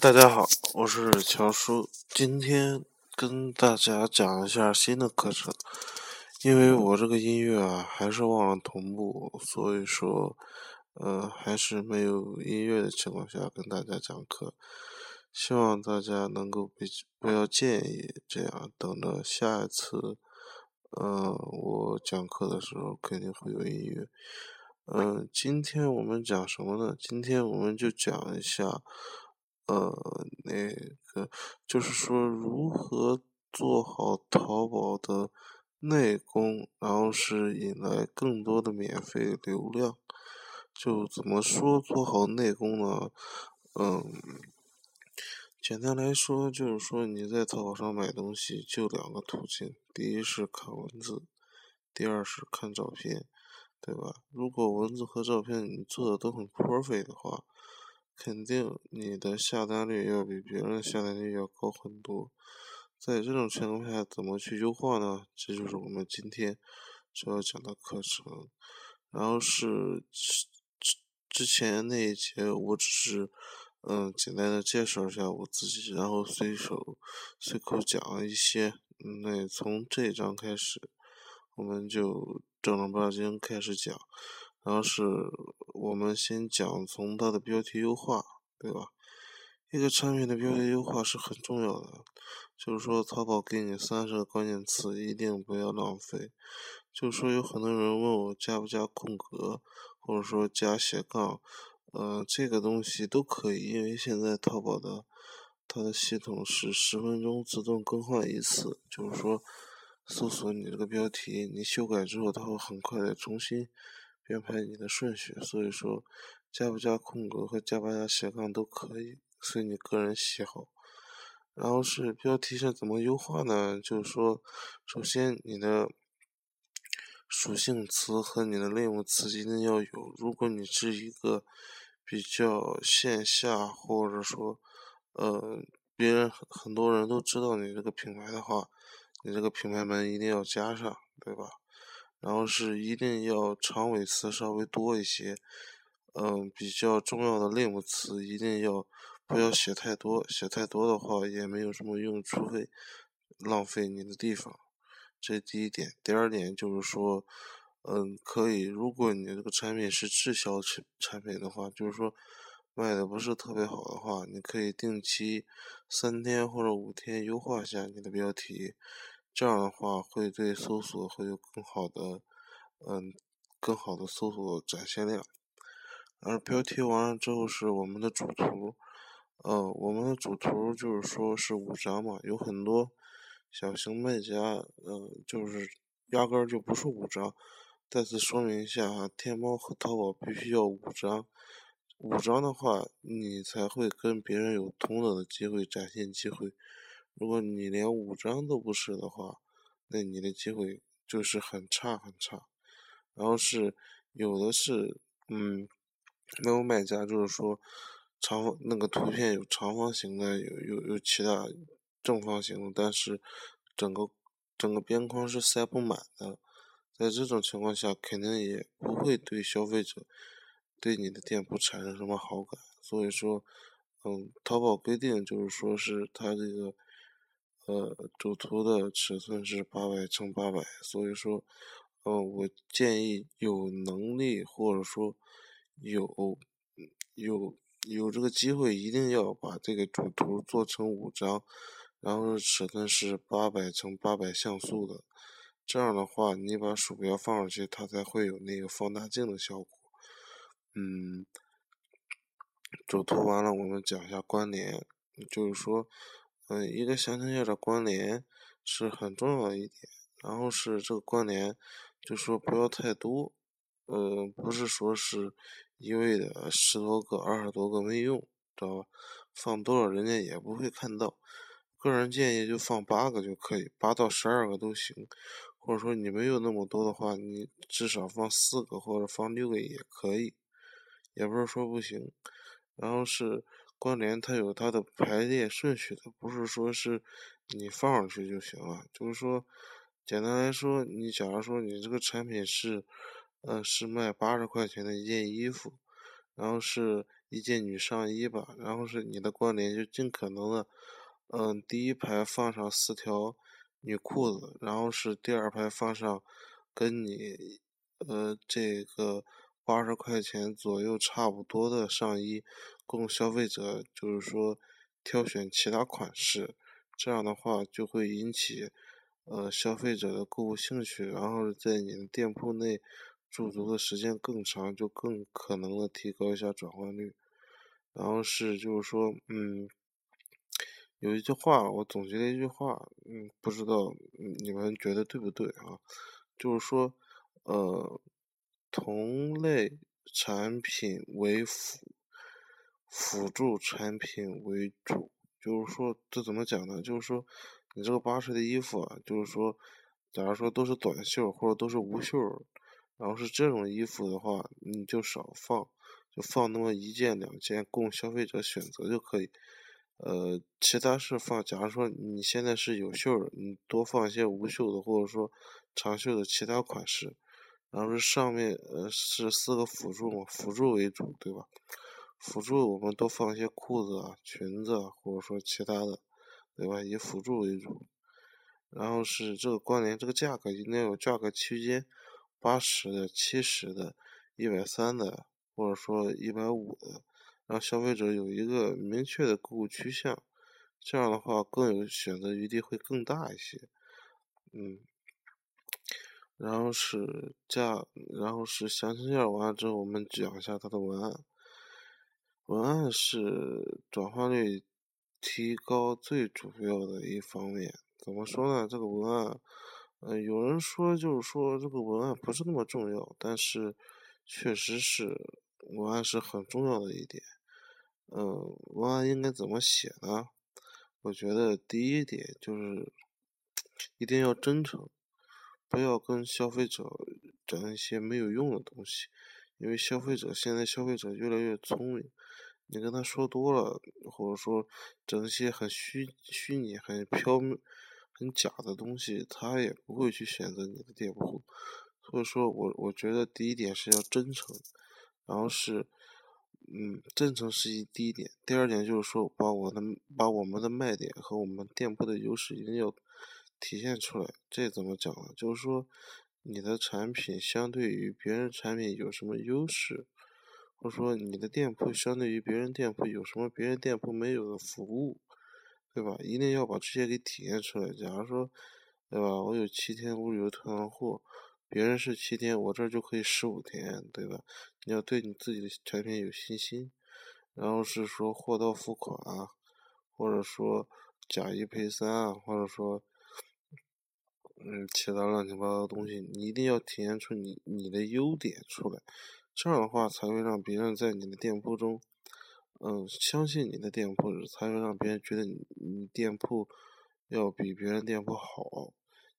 大家好，我是乔叔，今天跟大家讲一下新的课程。因为我这个音乐啊还是忘了同步，所以说，呃，还是没有音乐的情况下跟大家讲课。希望大家能够不不要介意，这样等着下一次，呃，我讲课的时候肯定会有音乐。嗯，今天我们讲什么呢？今天我们就讲一下。呃，那个就是说，如何做好淘宝的内功，然后是引来更多的免费流量。就怎么说做好内功呢？嗯，简单来说，就是说你在淘宝上买东西就两个途径：第一是看文字，第二是看照片，对吧？如果文字和照片你做的都很 perfect 的话，肯定你的下单率要比别人下单率要高很多，在这种情况下怎么去优化呢？这就是我们今天主要讲的课程。然后是之之前那一节，我只是嗯简单的介绍一下我自己，然后随手随口讲了一些。那从这一章开始，我们就正儿八经开始讲。然后是我们先讲从它的标题优化，对吧？一个产品的标题优化是很重要的。就是说，淘宝给你三十个关键词，一定不要浪费。就是说，有很多人问我加不加空格，或者说加斜杠，呃，这个东西都可以，因为现在淘宝的它的系统是十分钟自动更换一次。就是说，搜索你这个标题，你修改之后，它会很快的重新。编排你的顺序，所以说加不加空格和加不加斜杠都可以，随你个人喜好。然后是标题是怎么优化呢？就是说，首先你的属性词和你的类目词一定要有。如果你是一个比较线下，或者说呃别人很多人都知道你这个品牌的话，你这个品牌门一定要加上，对吧？然后是一定要长尾词稍微多一些，嗯，比较重要的类目词一定要不要写太多，写太多的话也没有什么用，除非浪费你的地方。这第一点。第二点就是说，嗯，可以，如果你这个产品是滞销产产品的话，就是说卖的不是特别好的话，你可以定期三天或者五天优化一下你的标题。这样的话会对搜索会有更好的，嗯，更好的搜索展现量。而标题完了之后是我们的主图，呃，我们的主图就是说是五张嘛，有很多小型卖家，呃，就是压根儿就不是五张。再次说明一下哈，天猫和淘宝必须要五张，五张的话你才会跟别人有同等的机会展现机会。如果你连五张都不是的话，那你的机会就是很差很差。然后是有的是，嗯，那种卖家就是说长那个图片有长方形的，有有有其他正方形的，但是整个整个边框是塞不满的。在这种情况下，肯定也不会对消费者对你的店铺产生什么好感。所以说，嗯，淘宝规定就是说是它这个。呃，主图的尺寸是八百乘八百，所以说，呃，我建议有能力或者说有有有这个机会，一定要把这个主图做成五张，然后尺寸是八百乘八百像素的，这样的话，你把鼠标放上去，它才会有那个放大镜的效果。嗯，主图完了，我们讲一下关联，就是说。嗯，一个详情页的关联是很重要的一点，然后是这个关联，就说不要太多，呃，不是说是一味的十多个、二十多个没用，知道吧？放多少人家也不会看到。个人建议就放八个就可以，八到十二个都行，或者说你没有那么多的话，你至少放四个或者放六个也可以，也不是说不行。然后是。关联它有它的排列顺序的，不是说是你放上去就行了。就是说，简单来说，你假如说你这个产品是，呃，是卖八十块钱的一件衣服，然后是一件女上衣吧，然后是你的关联就尽可能的，嗯，第一排放上四条女裤子，然后是第二排放上跟你呃这个八十块钱左右差不多的上衣，供消费者就是说挑选其他款式，这样的话就会引起呃消费者的购物兴趣，然后在你的店铺内。驻足的时间更长，就更可能的提高一下转换率。然后是就是说，嗯，有一句话我总结了一句话，嗯，不知道你们觉得对不对啊？就是说，呃，同类产品为辅，辅助产品为主。就是说，这怎么讲呢？就是说，你这个八十的衣服啊，就是说，假如说都是短袖或者都是无袖。然后是这种衣服的话，你就少放，就放那么一件两件供消费者选择就可以。呃，其他是放，假如说你现在是有袖，你多放一些无袖的或者说长袖的其他款式。然后是上面呃是四个辅助嘛，辅助为主，对吧？辅助我们多放一些裤子啊、裙子啊，或者说其他的，对吧？以辅助为主。然后是这个关联，这个价格应该有价格区间。八十的、七十的、一百三的，或者说一百五的，让消费者有一个明确的购物趋向，这样的话更有选择余地会更大一些。嗯，然后是价，然后是详情页完了之后，我们讲一下它的文案。文案是转化率提高最主要的一方面。怎么说呢？这个文案。呃，有人说就是说这个文案不是那么重要，但是确实是文案是很重要的一点。嗯，文案应该怎么写呢？我觉得第一点就是一定要真诚，不要跟消费者讲一些没有用的东西，因为消费者现在消费者越来越聪明，你跟他说多了，或者说整些很虚虚拟、很飘。很假的东西，他也不会去选择你的店铺。所以说我我觉得第一点是要真诚，然后是，嗯，真诚是一第一点。第二点就是说，把我的把我们的卖点和我们店铺的优势一定要体现出来。这怎么讲呢？就是说，你的产品相对于别人产品有什么优势，或者说你的店铺相对于别人店铺有什么别人店铺没有的服务。对吧？一定要把这些给体现出来。假如说，对吧？我有七天无理由退换货，别人是七天，我这就可以十五天，对吧？你要对你自己的产品有信心。然后是说货到付款啊，或者说假一赔三啊，或者说，嗯，其他乱七八糟的东西，你一定要体现出你你的优点出来，这样的话才会让别人在你的店铺中。嗯，相信你的店铺才会让别人觉得你你店铺要比别人店铺好，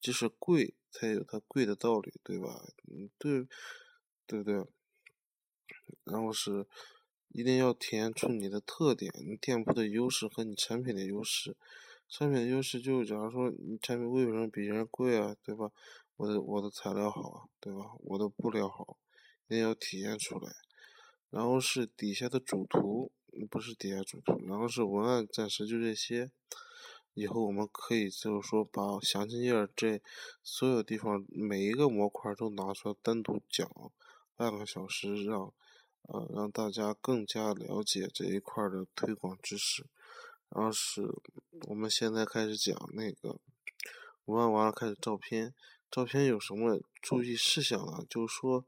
即使贵才有它贵的道理，对吧？嗯，对，对不对？然后是一定要体现出你的特点，你店铺的优势和你产品的优势。产品的优势就是假如说你产品为什么比别人贵啊，对吧？我的我的材料好，对吧？我的布料好，一定要体现出来。然后是底下的主图。不是底下主图，然后是文案，暂时就这些。以后我们可以就是说把详情页这所有地方每一个模块都拿出来单独讲半个小时，让呃让大家更加了解这一块的推广知识。然后是我们现在开始讲那个文案完了开始照片，照片有什么注意事项呢？就是说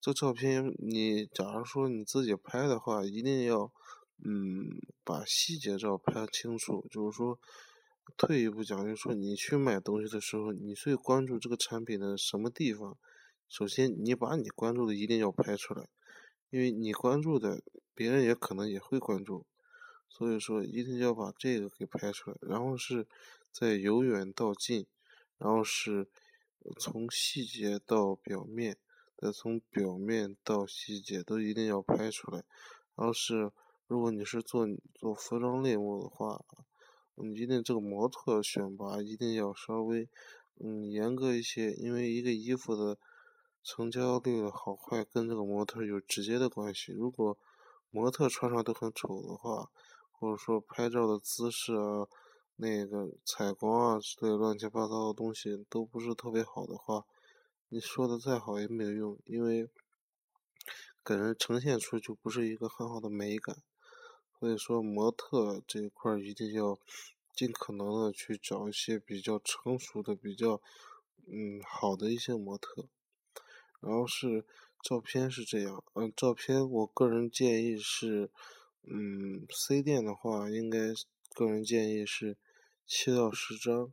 这照片你假如说你自己拍的话，一定要。嗯，把细节照拍清楚，就是说，退一步讲，就是说，你去买东西的时候，你最关注这个产品的什么地方？首先，你把你关注的一定要拍出来，因为你关注的，别人也可能也会关注，所以说一定要把这个给拍出来。然后是在由远到近，然后是从细节到表面，再从表面到细节都一定要拍出来，然后是。如果你是做做服装类目的话，你一定这个模特选拔一定要稍微嗯严格一些，因为一个衣服的成交率的好坏跟这个模特有直接的关系。如果模特穿上都很丑的话，或者说拍照的姿势啊，那个采光啊之类乱七八糟的东西都不是特别好的话，你说的再好也没有用，因为给人呈现出就不是一个很好的美感。所以说，模特这一块一定要尽可能的去找一些比较成熟的、比较嗯好的一些模特。然后是照片是这样，嗯，照片我个人建议是，嗯，C 店的话，应该个人建议是七到十张。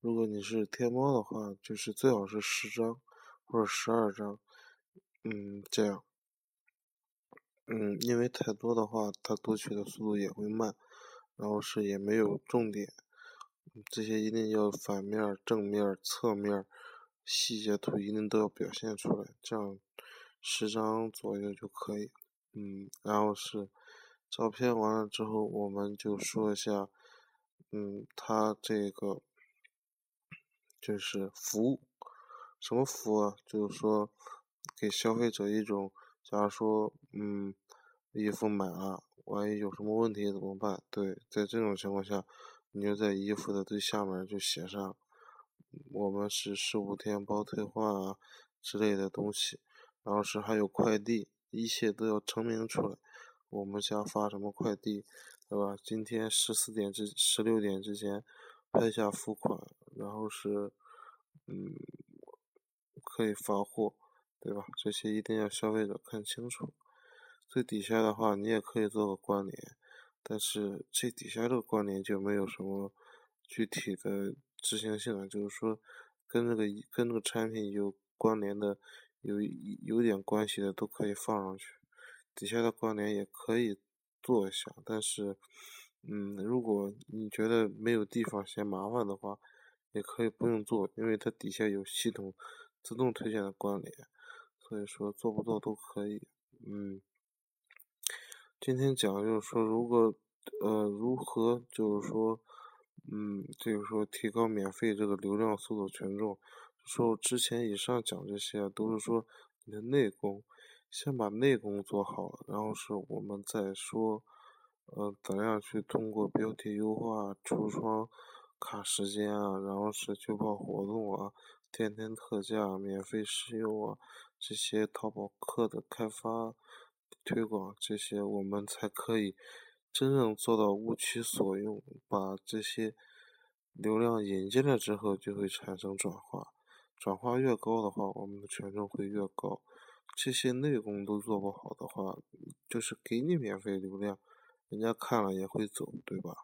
如果你是天猫的话，就是最好是十张或者十二张，嗯，这样，嗯，因为太多的话，它读取的速度也会慢，然后是也没有重点，这些一定要反面、正面、侧面。细节图一定都要表现出来，这样十张左右就可以。嗯，然后是照片完了之后，我们就说一下，嗯，它这个就是服务，什么服务啊？就是说给消费者一种，假如说，嗯，衣服买了，万一有什么问题怎么办？对，在这种情况下，你就在衣服的最下面就写上。我们是十五天包退换啊之类的东西，然后是还有快递，一切都要证明出来。我们家发什么快递，对吧？今天十四点之十六点之前拍下付款，然后是嗯可以发货，对吧？这些一定要消费者看清楚。最底下的话你也可以做个关联，但是最底下这个关联就没有什么具体的。执行性了，就是说，跟这个跟这个产品有关联的，有有点关系的都可以放上去。底下的关联也可以做一下，但是，嗯，如果你觉得没有地方嫌麻烦的话，也可以不用做，因为它底下有系统自动推荐的关联，所以说做不做都可以。嗯，今天讲就是说，如果呃如何就是说。嗯，就是说提高免费这个流量搜索权重，说之前以上讲这些都是说你的内功，先把内功做好，然后是我们再说，呃，怎样去通过标题优化、橱窗卡时间啊，然后是去报活动啊、天天特价、免费试用啊，这些淘宝客的开发、推广这些，我们才可以。真正做到物其所用，把这些流量引进来之后，就会产生转化。转化越高的话，我们的权重会越高。这些内功都做不好的话，就是给你免费流量，人家看了也会走，对吧？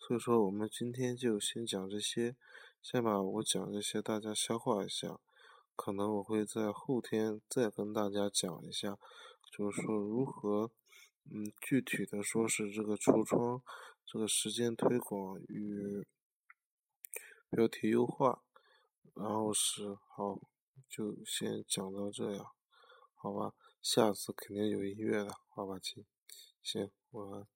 所以说，我们今天就先讲这些，先把我讲这些大家消化一下。可能我会在后天再跟大家讲一下，就是说如何。嗯，具体的说是这个橱窗，这个时间推广与标题优化，然后是好，就先讲到这样，好吧？下次肯定有音乐的，好吧亲，行，晚安。